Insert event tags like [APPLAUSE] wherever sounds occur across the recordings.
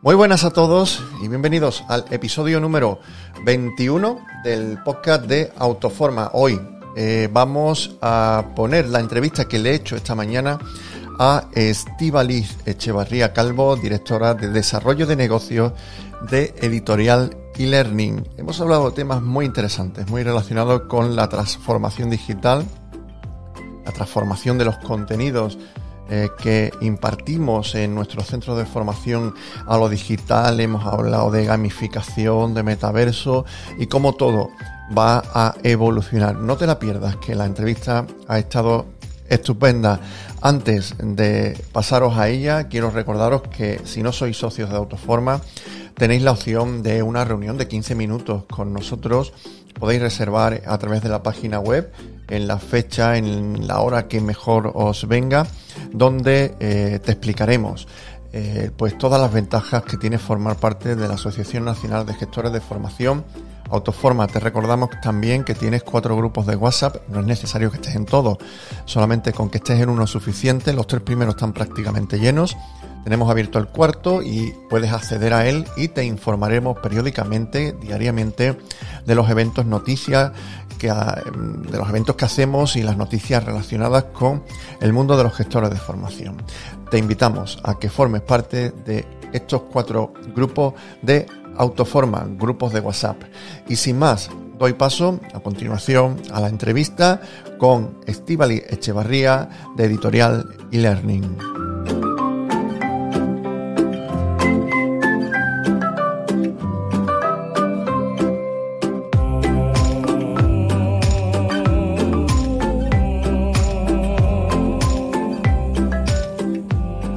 Muy buenas a todos y bienvenidos al episodio número 21 del podcast de Autoforma. Hoy eh, vamos a poner la entrevista que le he hecho esta mañana a Estivaliz Echevarría Calvo, directora de Desarrollo de Negocios de Editorial e-Learning. Hemos hablado de temas muy interesantes, muy relacionados con la transformación digital, la transformación de los contenidos eh, que impartimos en nuestros centros de formación a lo digital. Hemos hablado de gamificación, de metaverso y cómo todo va a evolucionar. No te la pierdas, que la entrevista ha estado estupenda. Antes de pasaros a ella, quiero recordaros que si no sois socios de Autoforma, tenéis la opción de una reunión de 15 minutos con nosotros. Podéis reservar a través de la página web en la fecha, en la hora que mejor os venga, donde eh, te explicaremos eh, pues todas las ventajas que tiene formar parte de la Asociación Nacional de Gestores de Formación Autoforma, te recordamos también que tienes cuatro grupos de WhatsApp, no es necesario que estés en todos, solamente con que estés en uno suficiente, los tres primeros están prácticamente llenos, tenemos abierto el cuarto y puedes acceder a él y te informaremos periódicamente, diariamente, de los eventos, noticias, que, de los eventos que hacemos y las noticias relacionadas con el mundo de los gestores de formación. Te invitamos a que formes parte de estos cuatro grupos de Autoforma, grupos de WhatsApp. Y sin más, doy paso a continuación a la entrevista con Estivali Echevarría de Editorial e-Learning.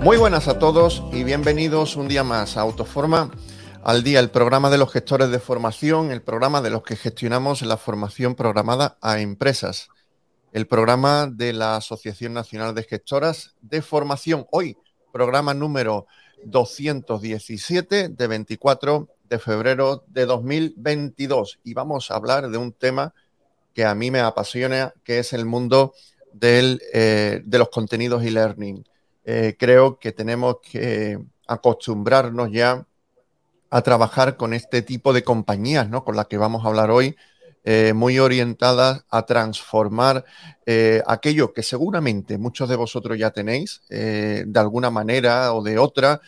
Muy buenas a todos y bienvenidos un día más a Autoforma al día, el programa de los gestores de formación, el programa de los que gestionamos la formación programada a empresas, el programa de la Asociación Nacional de Gestoras de Formación. Hoy, programa número 217 de 24 de febrero de 2022 y vamos a hablar de un tema que a mí me apasiona, que es el mundo del, eh, de los contenidos e learning. Eh, creo que tenemos que acostumbrarnos ya a trabajar con este tipo de compañías, ¿no? Con las que vamos a hablar hoy, eh, muy orientadas a transformar eh, aquello que seguramente muchos de vosotros ya tenéis de alguna manera o de otra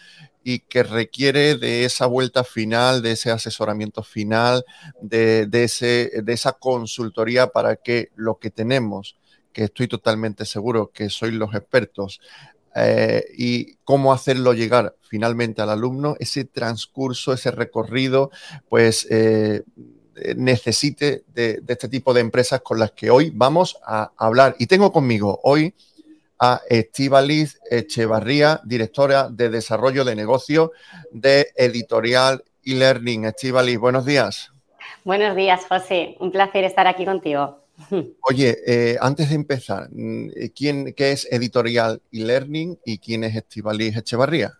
y que requiere de esa vuelta final, de ese asesoramiento final, de, ese, de esa consultoría para que lo que tenemos, que estoy totalmente seguro que sois los expertos, eh, y cómo hacerlo llegar finalmente al alumno, ese transcurso, ese recorrido, pues eh, necesite de, este tipo de empresas con las que hoy vamos a hablar. Y tengo conmigo hoy a Estivaliz Echevarría, directora de Desarrollo de Negocio de Editorial e-Learning. Estivaliz, buenos días. Buenos días, José. Un placer estar aquí contigo. [LAUGHS] Oye, eh, antes de empezar, mm, ¿quién, ¿qué es Editorial e-Learning y quién es Estivaliz Echevarría?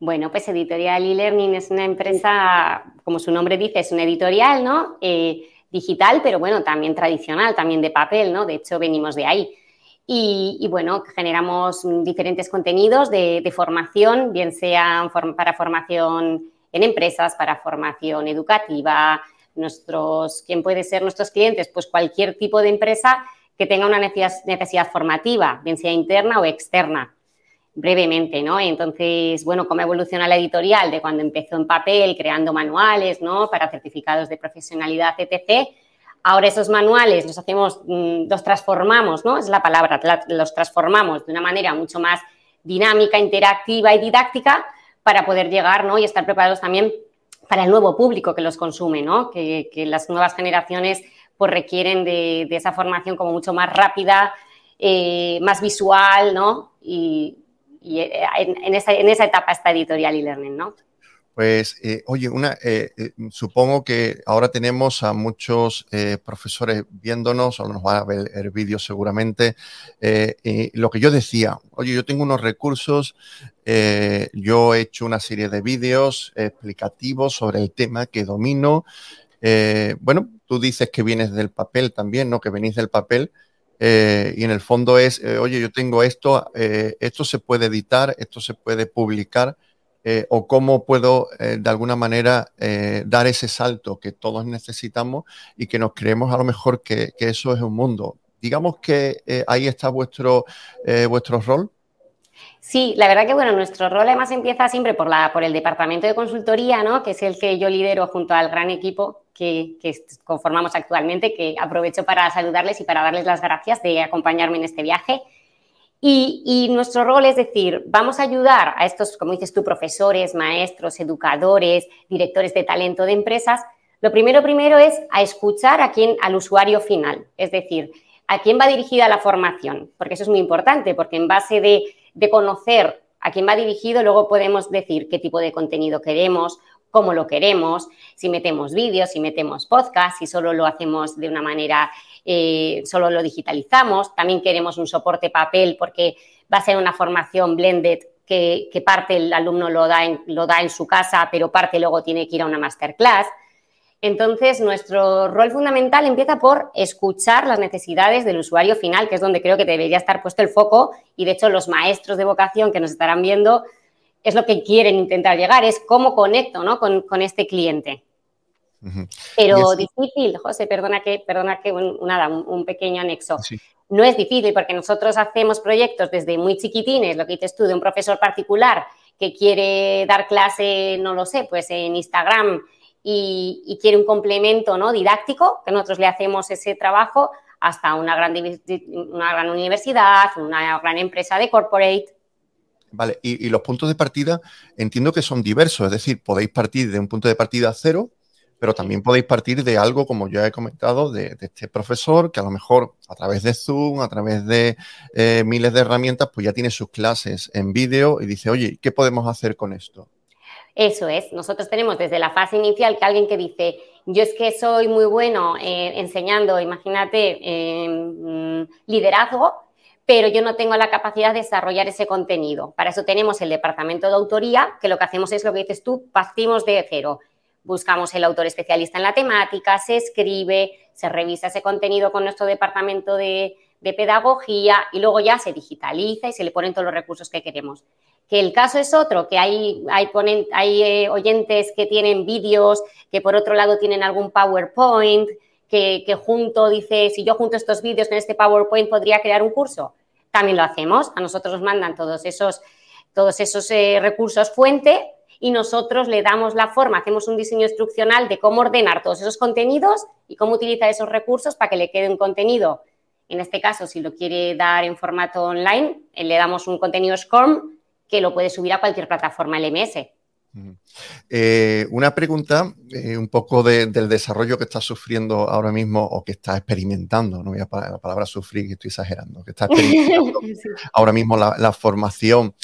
Bueno, pues Editorial e-Learning es una empresa, como su nombre dice, es una editorial, ¿no? Eh, digital, pero bueno, también tradicional, también de papel, ¿no? De hecho, venimos de ahí. Y, bueno, generamos diferentes contenidos de, de formación, bien sean para formación en empresas, para formación educativa, nuestros, ¿quién puede ser nuestros clientes? Pues cualquier tipo de empresa que tenga una necesidad, formativa, bien sea interna o externa, brevemente, ¿no? Entonces, bueno, cómo evoluciona la editorial de cuando empezó en papel, creando manuales, ¿no? Para certificados de profesionalidad, etc. Ahora esos manuales los hacemos, mm, los transformamos, ¿no? Es la palabra, los transformamos de una manera mucho más dinámica, interactiva y didáctica para poder llegar, ¿no? Y estar preparados también para el nuevo público que los consume, ¿no? Que, las nuevas generaciones pues requieren de, esa formación como mucho más rápida, eh, más visual, ¿no? Y, en, esa, en esa etapa está editorial y learning, ¿no? Pues, eh, oye, una, eh, eh, supongo que ahora tenemos a muchos profesores viéndonos, o nos van a ver el vídeo seguramente. lo que yo decía, oye, yo tengo unos recursos, yo he hecho una serie de vídeos explicativos sobre el tema que domino. bueno, tú dices que vienes del papel también, ¿no? Que venís del papel. y en el fondo es, oye, yo tengo esto, esto se puede editar, esto se puede publicar eh, o cómo puedo eh, de alguna manera eh, dar ese salto que todos necesitamos y que nos creemos a lo mejor que, eso es un mundo. Digamos que ahí está vuestro, vuestro rol. Sí, la verdad que bueno, nuestro rol además empieza siempre por, la, por el departamento de consultoría, ¿no? que es el que yo lidero junto al gran equipo que, que, conformamos actualmente, que aprovecho para saludarles y para darles las gracias de acompañarme en este viaje. Y, nuestro rol es decir, vamos a ayudar a estos, como dices tú, profesores, maestros, educadores, directores de talento de empresas. Lo primero, primero es a escuchar a quién, al usuario final, es decir, a quién va dirigida la formación, porque eso es muy importante, porque en base de, de conocer a quién va dirigido, luego podemos decir qué tipo de contenido queremos, cómo lo queremos, si metemos vídeos, si metemos podcast, si solo lo hacemos de una manera eh, solo lo digitalizamos. También queremos un soporte papel porque va a ser una formación blended que, parte el alumno lo da, en, lo da en su casa, pero parte luego tiene que ir a una masterclass. Entonces, nuestro rol fundamental empieza por escuchar las necesidades del usuario final, que es donde creo que debería estar puesto el foco. Y de hecho, los maestros de vocación que nos estarán viendo es lo que quieren intentar llegar, es cómo conecto con este cliente. Pero difícil, José, perdona que, perdona que un, nada, un, pequeño anexo. No es difícil porque nosotros hacemos proyectos desde muy chiquitines, lo que dices tú, de un profesor particular que quiere dar clase, no lo sé, pues en Instagram y, quiere un complemento ¿no? didáctico, que nosotros le hacemos ese trabajo, hasta una gran, una gran universidad, una gran empresa de corporate. Vale, y, y, los puntos de partida entiendo que son diversos, es decir, podéis partir de un punto de partida cero pero también podéis partir de algo, como ya he comentado, de, este profesor que a lo mejor a través de Zoom, a través de eh, miles de herramientas, pues ya tiene sus clases en vídeo y dice, oye, ¿qué podemos hacer con esto? Eso es, nosotros tenemos desde la fase inicial que alguien que dice, yo es que soy muy bueno eh, enseñando, imagínate, eh, liderazgo, pero yo no tengo la capacidad de desarrollar ese contenido. Para eso tenemos el departamento de autoría, que lo que hacemos es lo que dices tú, partimos de cero buscamos el autor especialista en la temática, se escribe, se revisa ese contenido con nuestro departamento de, pedagogía y luego ya se digitaliza y se le ponen todos los recursos que queremos. Que el caso es otro, que hay, hay, hay eh, oyentes que tienen vídeos, que por otro lado tienen algún PowerPoint, que, junto dice, si yo junto estos vídeos con este PowerPoint podría crear un curso. También lo hacemos, a nosotros nos mandan todos esos, todos esos eh, recursos fuente y nosotros le damos la forma, hacemos un diseño instruccional de cómo ordenar todos esos contenidos y cómo utilizar esos recursos para que le quede un contenido. En este caso, si lo quiere dar en formato online, eh, le damos un contenido SCORM que lo puede subir a cualquier plataforma LMS. Eh, una pregunta eh, un poco del desarrollo que está sufriendo ahora mismo o que está experimentando, no voy a la palabra sufrir, que estoy exagerando, que está experimentando [LAUGHS] ahora mismo la, formación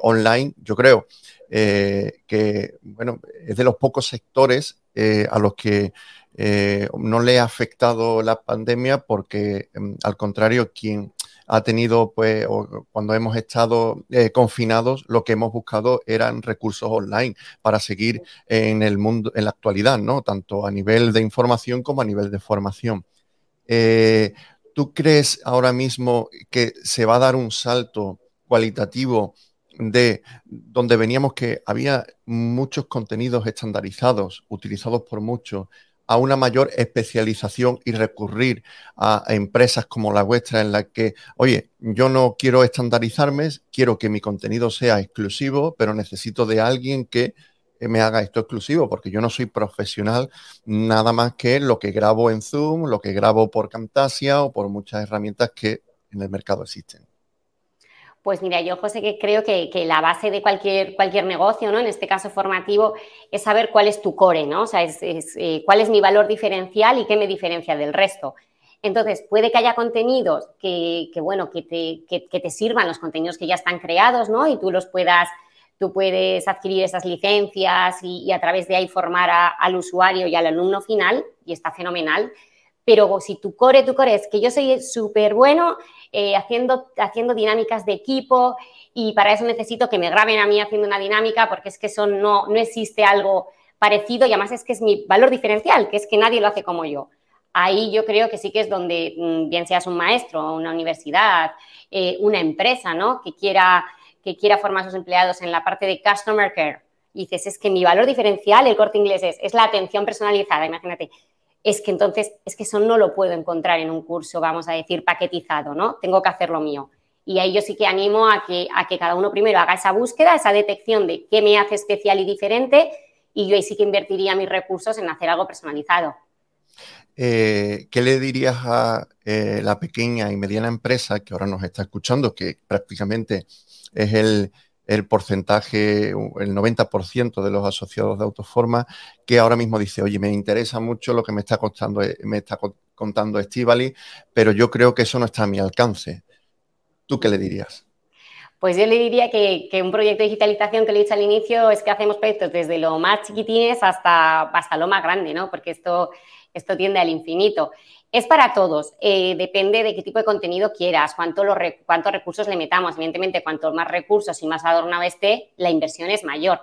online, yo creo eh, que bueno, es de los pocos sectores eh, a los que eh, no le ha afectado la pandemia porque mm, al contrario, quien ha tenido, pues, cuando hemos estado confinados, lo que hemos buscado eran recursos online para seguir en el mundo, en la actualidad, ¿no? Tanto a nivel de información como a nivel de formación. ¿Tú crees ahora mismo que se va a dar un salto cualitativo de donde veníamos que había muchos contenidos estandarizados, utilizados por muchos, a una mayor especialización y recurrir a, empresas como la vuestra en la que, oye, yo no quiero estandarizarme, quiero que mi contenido sea exclusivo, pero necesito de alguien que me haga esto exclusivo, porque yo no soy profesional nada más que lo que grabo en Zoom, lo que grabo por Camtasia o por muchas herramientas que en el mercado existen. Pues mira, yo José que creo que, la base de cualquier, cualquier negocio, ¿no? En este caso formativo, es saber cuál es tu core, ¿no? O sea, es, eh, cuál es mi valor diferencial y qué me diferencia del resto. Entonces, puede que haya contenidos que, bueno, que te, sirvan los contenidos que ya están creados, ¿no? Y tú los puedas, tú puedes adquirir esas licencias y, a través de ahí formar al usuario y al alumno final, y está fenomenal. Pero si tu core, tu core es que yo soy súper bueno eh, haciendo, haciendo dinámicas de equipo y para eso necesito que me graben a mí haciendo una dinámica porque es que eso no, no existe algo parecido y además es que es mi valor diferencial, que es que nadie lo hace como yo. Ahí yo creo que sí que es donde, mm, bien seas un maestro, una universidad, eh, una empresa, ¿no? Que quiera, que quiera formar a sus empleados en la parte de customer care. Y dices, es que mi valor diferencial, el corte inglés, es, es la atención personalizada, imagínate. Es que entonces, es que eso no lo puedo encontrar en un curso, vamos a decir, paquetizado, ¿no? Tengo que hacer lo mío. Y ahí yo sí que animo a que, a que cada uno primero haga esa búsqueda, esa detección de qué me hace especial y diferente y yo ahí sí que invertiría mis recursos en hacer algo personalizado. Eh, ¿Qué le dirías a eh, la pequeña y mediana empresa que ahora nos está escuchando, que prácticamente es el, porcentaje, el 90% de los asociados de Autoforma, que ahora mismo dice, oye, me interesa mucho lo que me está, costando, me está contando Estivali, pero yo creo que eso no está a mi alcance. ¿Tú qué le dirías? Pues yo le diría que, un proyecto de digitalización que le he dicho al inicio es que hacemos proyectos desde lo más chiquitines hasta, hasta lo más grande, ¿no? Porque esto, esto tiende al infinito. Es para todos, eh, depende de qué tipo de contenido quieras, cuánto cuántos recursos le metamos. Evidentemente, cuanto más recursos y más adornado esté, la inversión es mayor.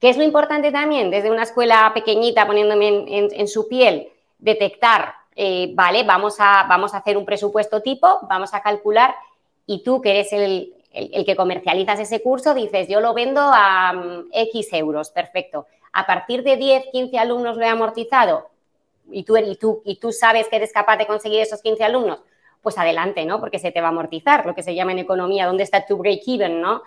¿Qué es lo importante también? Desde una escuela pequeñita, poniéndome en, su piel, detectar, eh, vale, vamos a, vamos a hacer un presupuesto tipo, vamos a calcular y tú que eres el, el, que comercializas ese curso, dices, yo lo vendo a mm, X euros, perfecto. A partir de 10, 15 alumnos lo he amortizado y tú, y, tú, y tú sabes que eres capaz de conseguir esos 15 alumnos, pues adelante, ¿no? Porque se te va a amortizar, lo que se llama en economía, ¿dónde está tu break-even, ¿no?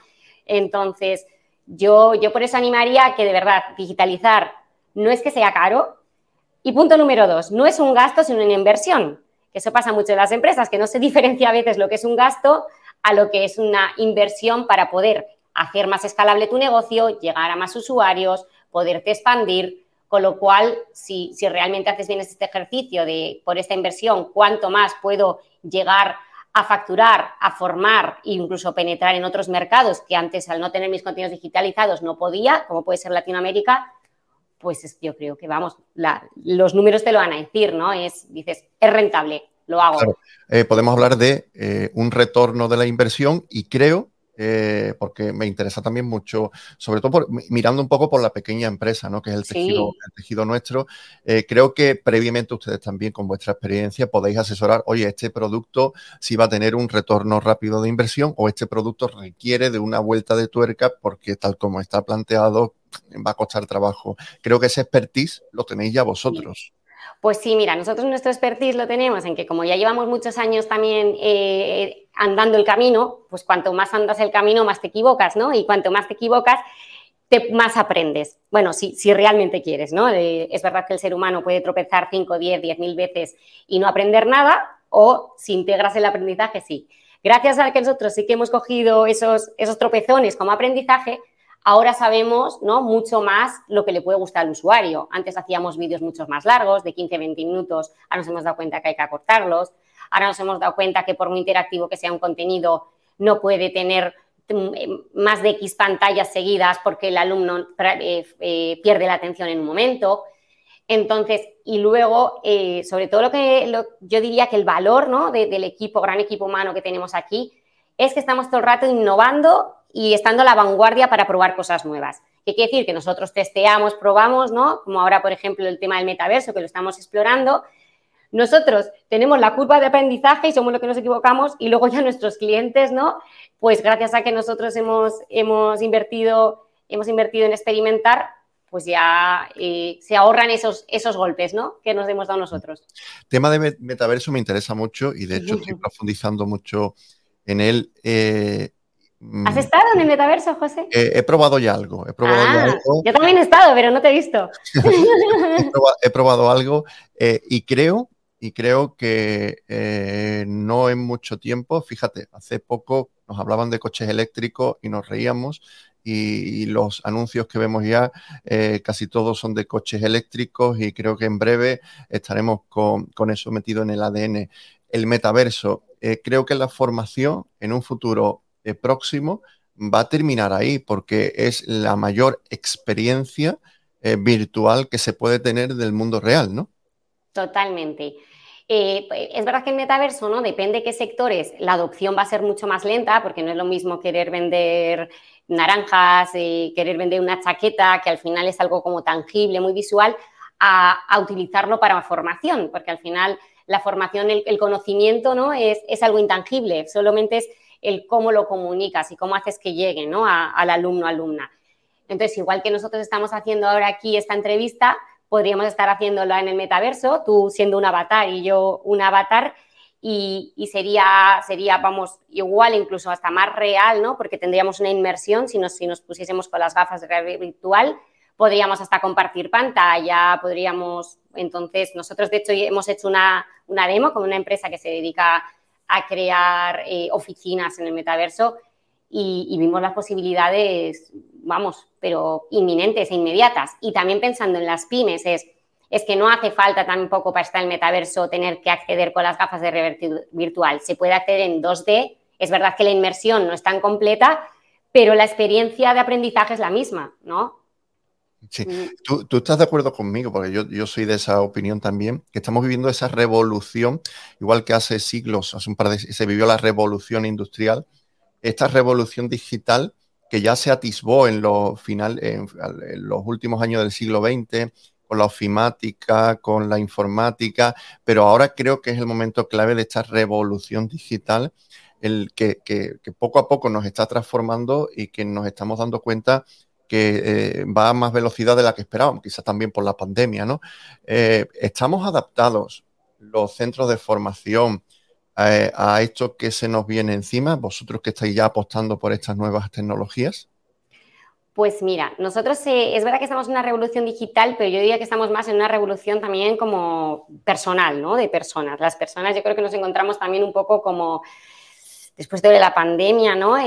Entonces, yo, yo por eso animaría a que de verdad digitalizar no es que sea caro. Y punto número dos, no es un gasto, sino una inversión. Eso pasa mucho en las empresas, que no se [LAUGHS] diferencia a veces lo que es un gasto a lo que es una inversión para poder hacer más escalable tu negocio, llegar a más usuarios, poderte expandir. Con lo cual, si, realmente haces bien este ejercicio de por esta inversión, cuánto más puedo llegar a facturar, a formar e incluso penetrar en otros mercados que antes al no tener mis contenidos digitalizados no podía, como puede ser Latinoamérica, pues yo creo que vamos, los números te lo van a decir, ¿no? Es, dices, es rentable, lo hago. Eh, podemos hablar de eh, un retorno de la inversión y creo, eh, porque me interesa también mucho, sobre todo mirando un poco por la pequeña empresa, ¿no? que es el tejido, el tejido nuestro, creo que previamente ustedes también con vuestra experiencia podéis asesorar, oye, este producto si va a tener un retorno rápido de inversión o este producto requiere de una vuelta de tuerca porque tal como está planteado va a costar trabajo. Creo que ese expertise lo tenéis ya vosotros. Pues sí, mira, nosotros nuestro expertise lo tenemos en que como ya llevamos muchos años también eh, andando el camino, pues cuanto más andas el camino, más te equivocas, ¿no? Y cuanto más te equivocas, te, más aprendes. Bueno, si, si realmente quieres, ¿no? Eh, es verdad que el ser humano puede tropezar 5, 10, 10 mil veces y no aprender nada, o si integras el aprendizaje, sí. Gracias a que nosotros sí que hemos cogido esos, esos tropezones como aprendizaje, Ahora sabemos ¿no? mucho más lo que le puede gustar al usuario. Antes hacíamos vídeos mucho más largos, de 15-20 minutos, ahora nos hemos dado cuenta que hay que acortarlos. Ahora nos hemos dado cuenta que por muy interactivo que sea un contenido, no puede tener mm, eh, más de X pantallas seguidas porque el alumno eh, eh, pierde la atención en un momento. Entonces, y luego, sobre todo lo que yo diría que el valor ¿no? del equipo, gran equipo humano que tenemos aquí, es que estamos todo el rato innovando y estando a la vanguardia para probar cosas nuevas. ¿Qué quiere decir? Que nosotros testeamos, probamos, ¿no? Como ahora, por ejemplo, el tema del metaverso, que lo estamos explorando. Nosotros tenemos la curva de aprendizaje y somos los que nos equivocamos y luego ya nuestros clientes, ¿no? Pues gracias a que nosotros hemos, hemos, invertido, hemos invertido en experimentar, pues ya eh, se ahorran esos, esos golpes, ¿no? Que nos hemos dado nosotros. tema de metaverso me interesa mucho y de hecho estoy profundizando mucho en él. Eh, ¿Has mm. estado en el metaverso, José? he probado ya algo. He probado ah, algo. Yo también he estado, pero no te he visto. [LAUGHS] he, probado, algo eh, y creo, y creo que eh, no en mucho tiempo, fíjate, hace poco nos hablaban de coches eléctricos y nos reíamos y, los anuncios que vemos ya eh, casi todos son de coches eléctricos y creo que en breve estaremos con, eso metido en el ADN. El metaverso, creo que la formación en un futuro eh, próximo va a terminar ahí porque es la mayor experiencia virtual que se puede tener del mundo real, ¿no? Totalmente. es verdad que el metaverso, ¿no? Depende de qué sectores, la adopción va a ser mucho más lenta, porque no es lo mismo querer vender naranjas, y querer vender una chaqueta, que al final es algo como tangible, muy visual, a, utilizarlo para formación, porque al final la formación, el, conocimiento, ¿no? Es, algo intangible, solamente es el cómo lo comunicas y cómo haces que llegue, ¿no? al alumno, alumna. Entonces, igual que nosotros estamos haciendo ahora aquí esta entrevista, podríamos estar haciéndola en el metaverso, tú siendo un avatar y yo un avatar, y, sería, sería, vamos, igual, incluso hasta más real, ¿no? Porque tendríamos una inmersión, si nos, si nos pusiésemos con las gafas de realidad virtual, podríamos hasta compartir pantalla, podríamos, entonces, nosotros de hecho hemos hecho una, una demo con una empresa que se dedica a crear eh, oficinas en el metaverso y, vimos las posibilidades, vamos, pero inminentes e inmediatas. Y también pensando en las pymes, es es que no hace falta tampoco para estar en el metaverso tener que acceder con las gafas de realidad virtual. Se puede acceder en 2D. Es verdad que la inmersión no es tan completa, pero la experiencia de aprendizaje es la misma, ¿no? Sí, mm. tú, estás de acuerdo conmigo, porque yo, soy de esa opinión también, que estamos viviendo esa revolución, igual que hace siglos, hace un par de se vivió la revolución industrial, esta revolución digital que ya se atisbó en los, final, en los últimos años del siglo XX, con la ofimática, con la informática, pero ahora creo que es el momento clave de esta revolución digital, el que, poco a poco nos está transformando y que nos estamos dando cuenta que eh, va a más velocidad de la que esperábamos, quizás también por la pandemia, ¿no? Eh, ¿Estamos adaptados los centros de formación eh, a esto que se nos viene encima? Vosotros que estáis ya apostando por estas nuevas tecnologías. Pues mira, nosotros es verdad que estamos en una revolución digital, pero yo diría que estamos más en una revolución también como personal, ¿no? De personas. Las personas yo creo que nos encontramos también un poco como después de la pandemia, ¿no?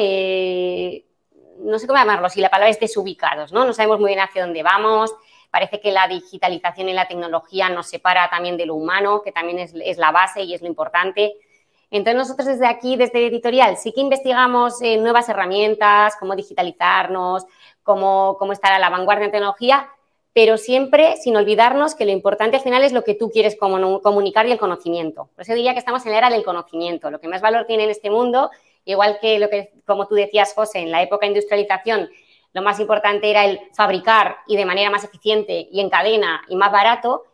No sé cómo llamarlo, si la palabra es desubicados, ¿no? No sabemos muy bien hacia dónde vamos. Parece que la digitalización y la tecnología nos separa también de lo humano, que también es, la base y es lo importante. Entonces nosotros desde aquí, desde editorial, sí que investigamos eh, nuevas herramientas, cómo digitalizarnos, cómo, estar a la vanguardia en tecnología, pero siempre sin olvidarnos que lo importante al final es lo que tú quieres comunicar y el conocimiento. Por eso diría que estamos en la era del conocimiento. Lo que más valor tiene en este mundo, igual que lo que, como tú decías, José, en la época de industrialización, lo más importante era el fabricar y de manera más eficiente y en cadena y más barato.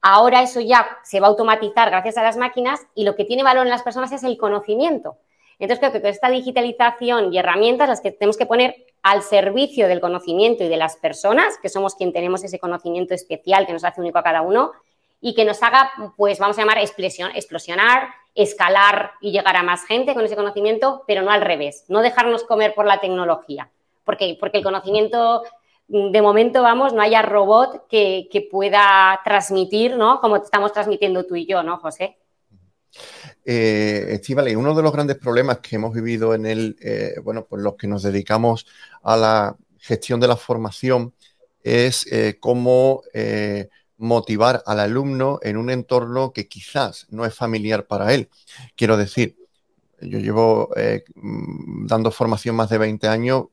Ahora eso ya se va a automatizar gracias a las máquinas y lo que tiene valor en las personas es el conocimiento. Entonces creo que con esta digitalización y herramientas las que tenemos que poner al servicio del conocimiento y de las personas, que somos quien tenemos ese conocimiento especial que nos hace único a cada uno y que nos haga, pues vamos a llamar, explosionar, escalar y llegar a más gente con ese conocimiento, pero no al revés, no dejarnos comer por la tecnología, porque, porque el conocimiento, de momento, vamos, no haya robot que, que pueda transmitir, ¿no? Como estamos transmitiendo tú y yo, ¿no, José? Eh, y uno de los grandes problemas que hemos vivido en el, eh, bueno, pues los que nos dedicamos a la gestión de la formación es eh, cómo eh, motivar al alumno en un entorno que quizás no es familiar para él. Quiero decir, yo llevo mm, dando formación más de 20 años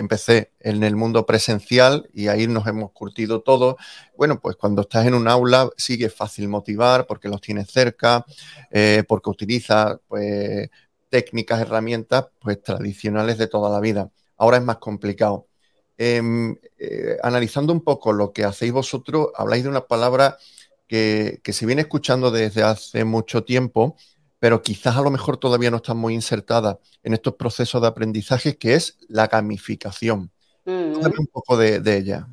empecé en el mundo presencial y ahí nos hemos curtido todo. Bueno, pues cuando estás en un aula sigue fácil motivar porque los tienes cerca, eh, porque utilizas pues, técnicas, herramientas pues, tradicionales de toda la vida. Ahora es más complicado. Em, eh, analizando un poco lo que hacéis vosotros, habláis de una palabra que, que se viene escuchando desde hace mucho tiempo, pero quizás a lo mejor todavía no está muy insertada en estos procesos de aprendizaje, que es la gamificación. Mm. un poco de, ella.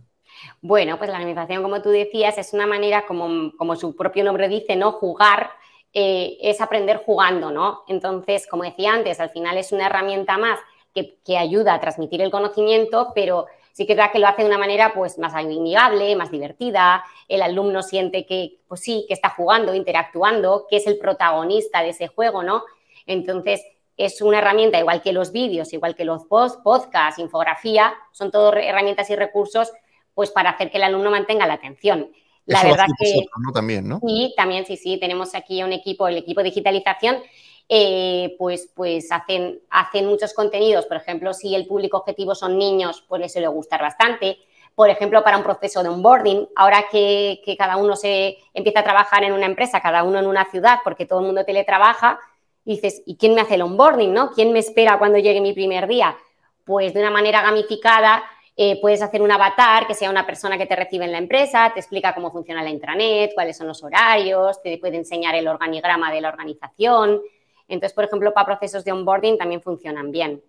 Bueno, pues la gamificación, como tú decías, es una manera, como, como su propio nombre dice, ¿no? Jugar eh, es aprender jugando, ¿no? Entonces, como decía antes, al final es una herramienta más que, que ayuda a transmitir el conocimiento, pero sí que es verdad que lo hace de una manera pues más amigable, más divertida, el alumno siente que, pues sí, que está jugando, interactuando, que es el protagonista de ese juego, ¿no? Entonces, es una herramienta, igual que los vídeos, igual que los post, podcasts, infografía, son todo herramientas y recursos pues para hacer que el alumno mantenga la atención. La verdad que... También, ¿no? Sí, también, sí, sí. Tenemos aquí un equipo, el equipo de digitalización, eh, pues, pues hacen, muchos contenidos. Por ejemplo, si el público objetivo son niños, pues les suele gustar bastante. Por ejemplo, para un proceso de onboarding, ahora que, que cada uno se empieza a trabajar en una empresa, cada uno en una ciudad, porque todo el mundo teletrabaja, dices, ¿y quién me hace el onboarding? ¿no? ¿Quién me espera cuando llegue mi primer día? Pues de una manera gamificada eh, puedes hacer un avatar que sea una persona que te recibe en la empresa, te explica cómo funciona la intranet, cuáles son los horarios, te puede enseñar el organigrama de la organización. Entonces, por ejemplo, para procesos de onboarding también funcionan bien.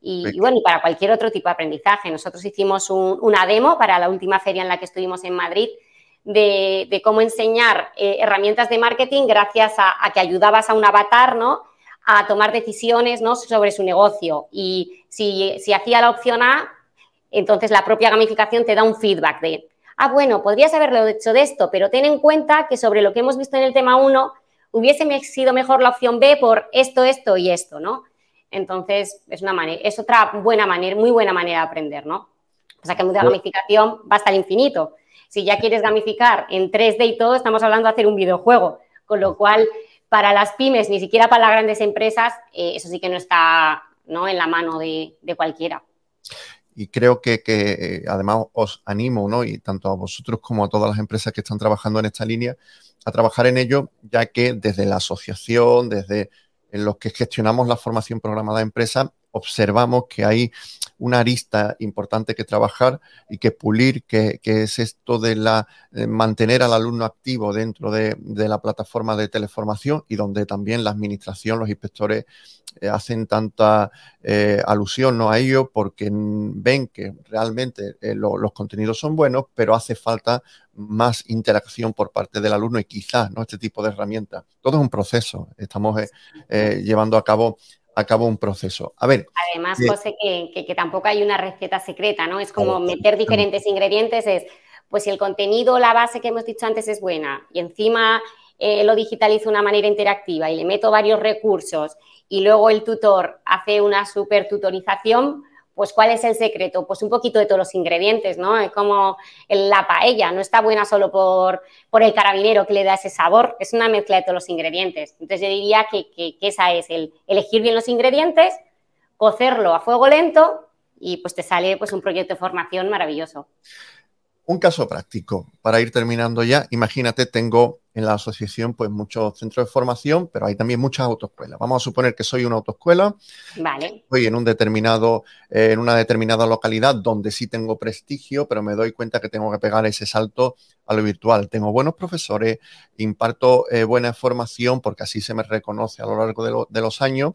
Y, bueno, y para cualquier otro tipo de aprendizaje. Nosotros hicimos una demo para la última feria en la que estuvimos en Madrid de, cómo enseñar eh, herramientas de marketing gracias a, que ayudabas a un avatar, ¿no? A tomar decisiones ¿no? sobre su negocio. Y si, si hacía la opción A, entonces la propia gamificación te da un feedback de, ah, bueno, podrías haberlo hecho de esto, pero ten en cuenta que sobre lo que hemos visto en el tema 1 hubiese sido mejor la opción B por esto, esto y esto, ¿no? Entonces, es, una manera, es otra buena manera, muy buena manera de aprender, ¿no? O sea que la gamificación va hasta el infinito. Si ya quieres gamificar en 3D y todo, estamos hablando de hacer un videojuego, con lo cual para las pymes, ni siquiera para las grandes empresas, eh, eso sí que no está ¿no? en la mano de cualquiera y creo que, eh, además os animo, ¿no? Y tanto a vosotros como a todas las empresas que están trabajando en esta línea, a trabajar en ello, ya que desde la asociación, desde en los que gestionamos la formación programada de empresa, observamos que hay una arista importante que trabajar y que pulir, que, es esto de la eh, mantener al alumno activo dentro de, la plataforma de teleformación y donde también la administración, los inspectores eh, hacen tanta eh, alusión ¿no? a ello porque ven que realmente los contenidos son buenos, pero hace falta más interacción por parte del alumno y quizás ¿no? este tipo de herramientas. Todo es un proceso. Estamos llevando a cabo acabó un proceso. A ver. Además, eh, José, que, tampoco hay una receta secreta, ¿no? Es como meter diferentes ingredientes, es, pues si el contenido, la base que hemos dicho antes es buena y encima eh, lo digitalizo de una manera interactiva y le meto varios recursos y luego el tutor hace una super tutorización, pues ¿cuál es el secreto? Pues un poquito de todos los ingredientes, ¿no? Es como la paella, no está buena solo por, por el carabinero que le da ese sabor, es una mezcla de todos los ingredientes. Entonces yo diría que, que, esa es el elegir bien los ingredientes, cocerlo a fuego lento y pues te sale pues un proyecto de formación maravilloso. Un caso práctico, para ir terminando ya, imagínate, tengo en la asociación pues muchos centros de formación, pero hay también muchas autoescuelas. Vamos a suponer que soy una autoescuela, vale. estoy en un determinado, eh, en una determinada localidad donde sí tengo prestigio, pero me doy cuenta que tengo que pegar ese salto a lo virtual. Tengo buenos profesores, imparto eh, buena formación porque así se me reconoce a lo largo de los años,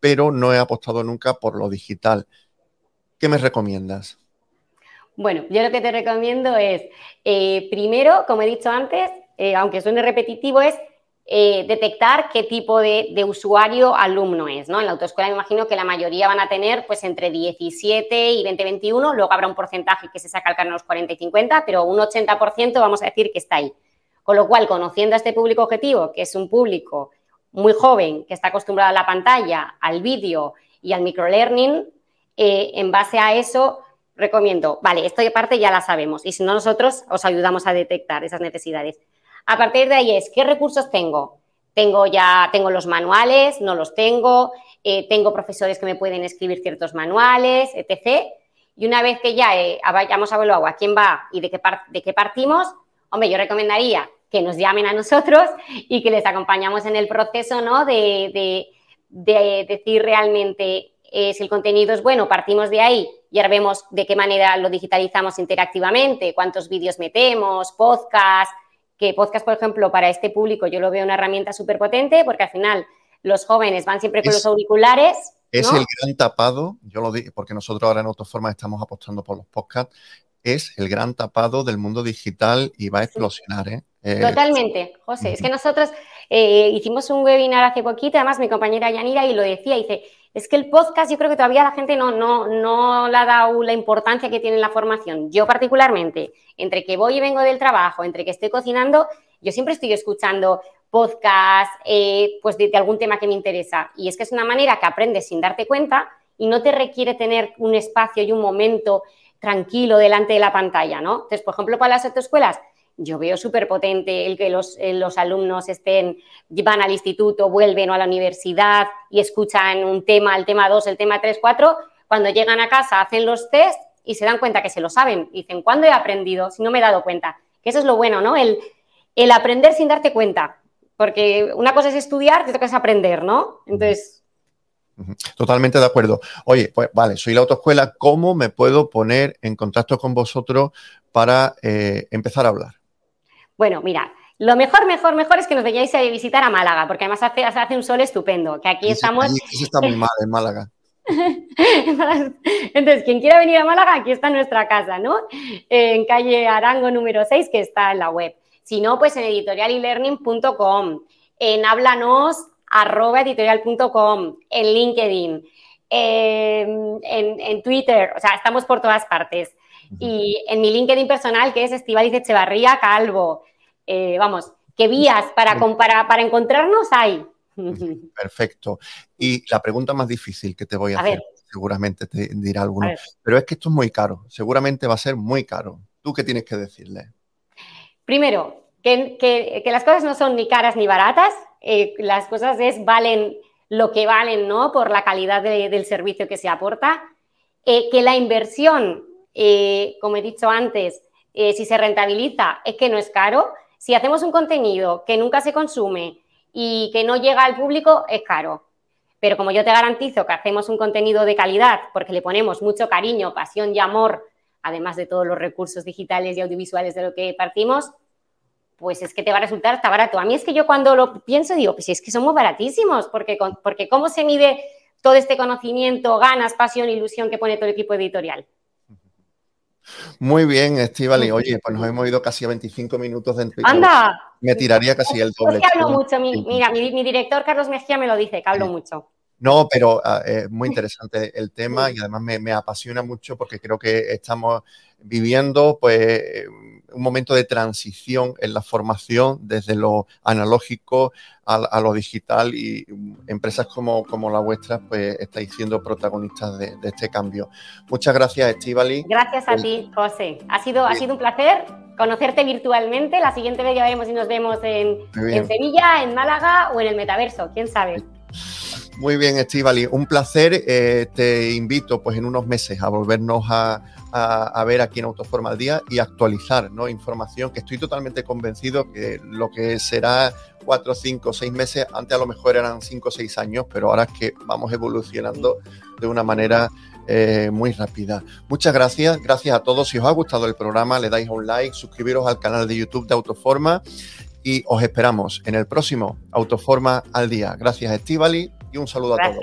pero no he apostado nunca por lo digital. ¿Qué me recomiendas? Bueno, yo lo que te recomiendo es, eh, primero, como he dicho antes, eh, aunque suene repetitivo, es eh, detectar qué tipo de, usuario alumno es. ¿no? En la autoescuela me imagino que la mayoría van a tener pues entre 17 y 20, 21, luego habrá un porcentaje que se saca al carnet los 40 y 50, pero un 80% vamos a decir que está ahí. Con lo cual, conociendo a este público objetivo, que es un público muy joven, que está acostumbrado a la pantalla, al vídeo y al microlearning, en base a eso recomiendo, vale, esto de parte ya la sabemos y si no nosotros os ayudamos a detectar esas necesidades. A partir de ahí es, ¿qué recursos tengo? Tengo ya, tengo los manuales, no los tengo, eh, tengo profesores que me pueden escribir ciertos manuales, etc. Y una vez que ya eh, hayamos evaluado a quién va y de qué, de qué partimos, hombre, yo recomendaría que nos llamen a nosotros y que les acompañamos en el proceso, ¿no? De, de decir realmente eh, si el contenido es bueno, partimos de ahí y ahora vemos de qué manera lo digitalizamos interactivamente, cuántos vídeos metemos, podcast, que podcast, por ejemplo, para este público yo lo veo una herramienta súper potente porque al final los jóvenes van siempre con los auriculares. Es el gran tapado, yo lo digo porque nosotros ahora en Autoforma estamos apostando por los podcasts, es el gran tapado del mundo digital y va a explosionar. ¿eh? eh Totalmente, José. Es que nosotros eh, hicimos un webinar hace poquito, además mi compañera Yanira y lo decía, dice, es que el podcast yo creo que todavía la gente no, no, no le ha dado la importancia que tiene en la formación. Yo particularmente, entre que voy y vengo del trabajo, entre que estoy cocinando, yo siempre estoy escuchando podcast, eh, pues de, algún tema que me interesa. Y es que es una manera que aprendes sin darte cuenta y no te requiere tener un espacio y un momento tranquilo delante de la pantalla, ¿no? Entonces, por ejemplo, para las autoescuelas, yo veo súper potente el que los, eh, los, alumnos estén, van al instituto, vuelven o a la universidad y escuchan un tema, el tema 2, el tema 3, 4, cuando llegan a casa hacen los test y se dan cuenta que se lo saben. Dicen, ¿cuándo he aprendido? Si no me he dado cuenta. Que eso es lo bueno, ¿no? El, el aprender sin darte cuenta. Porque una cosa es estudiar, otra cosa es aprender, ¿no? Entonces. Totalmente de acuerdo. Oye, pues vale, soy la autoescuela. ¿Cómo me puedo poner en contacto con vosotros para eh, empezar a hablar? Bueno, mira, lo mejor, mejor, mejor es que nos vayáis a visitar a Málaga, porque además hace, hace un sol estupendo, que aquí estamos... Aquí está muy mal en Málaga. [LAUGHS] Entonces, quien quiera venir a Málaga, aquí está nuestra casa, ¿no? En calle Arango número 6, que está en la web. Si no, pues en editorialearning.com, en háblanos arroba editorial.com, en LinkedIn, en, Twitter, o sea, estamos por todas partes. Y en mi LinkedIn personal, que es Estivaliz Echevarría Calvo. Eh, vamos, ¿qué vías para, para, para encontrarnos hay? [LAUGHS] Perfecto. Y la pregunta más difícil que te voy a, hacer, seguramente te dirá alguno, pero es que esto es muy caro, seguramente va a ser muy caro. ¿Tú qué tienes que decirle? Primero, que, las cosas no son ni caras ni baratas, eh, las cosas es valen lo que valen, ¿no? Por la calidad del servicio que se aporta, eh, que la inversión, eh, como he dicho antes, si se rentabiliza, es que no es caro. Si hacemos un contenido que nunca se consume y que no llega al público, es caro. Pero como yo te garantizo que hacemos un contenido de calidad porque le ponemos mucho cariño, pasión y amor, además de todos los recursos digitales y audiovisuales de lo que partimos, pues es que te va a resultar hasta barato. A mí es que yo cuando lo pienso digo, pues es que somos baratísimos, porque, porque ¿cómo se mide todo este conocimiento, ganas, pasión, ilusión que pone todo el equipo editorial? Muy bien, Estivali. Oye, pues nos hemos ido casi a 25 minutos de entrevista. ¡Anda! Me tiraría casi el doble. Es que hablo mucho. mira, mi, director Carlos Mejía me lo dice, que hablo mucho. No, pero ah, es muy interesante el tema y además me, me, apasiona mucho porque creo que estamos viviendo pues un momento de transición en la formación desde lo analógico a, lo digital y empresas como, como la vuestra pues estáis siendo protagonistas de, este cambio. Muchas gracias, Estivali. Gracias a ti, José. Ha sido, ha sido un placer conocerte virtualmente. La siguiente vez ya veremos si nos vemos en, en Sevilla, en Málaga o en el metaverso, quién sabe. Muy bien, Estivali, un placer. Eh, te invito pues en unos meses a volvernos a, a, ver aquí en Autoforma al Día y actualizar ¿no? información que estoy totalmente convencido que lo que será cuatro, cinco, seis meses, antes a lo mejor eran cinco o seis años, pero ahora es que vamos evolucionando de una manera eh, muy rápida. Muchas gracias, gracias a todos. Si os ha gustado el programa, le dais un like, suscribiros al canal de YouTube de Autoforma y os esperamos en el próximo Autoforma al Día. Gracias, Estivali, y un saludo a todos.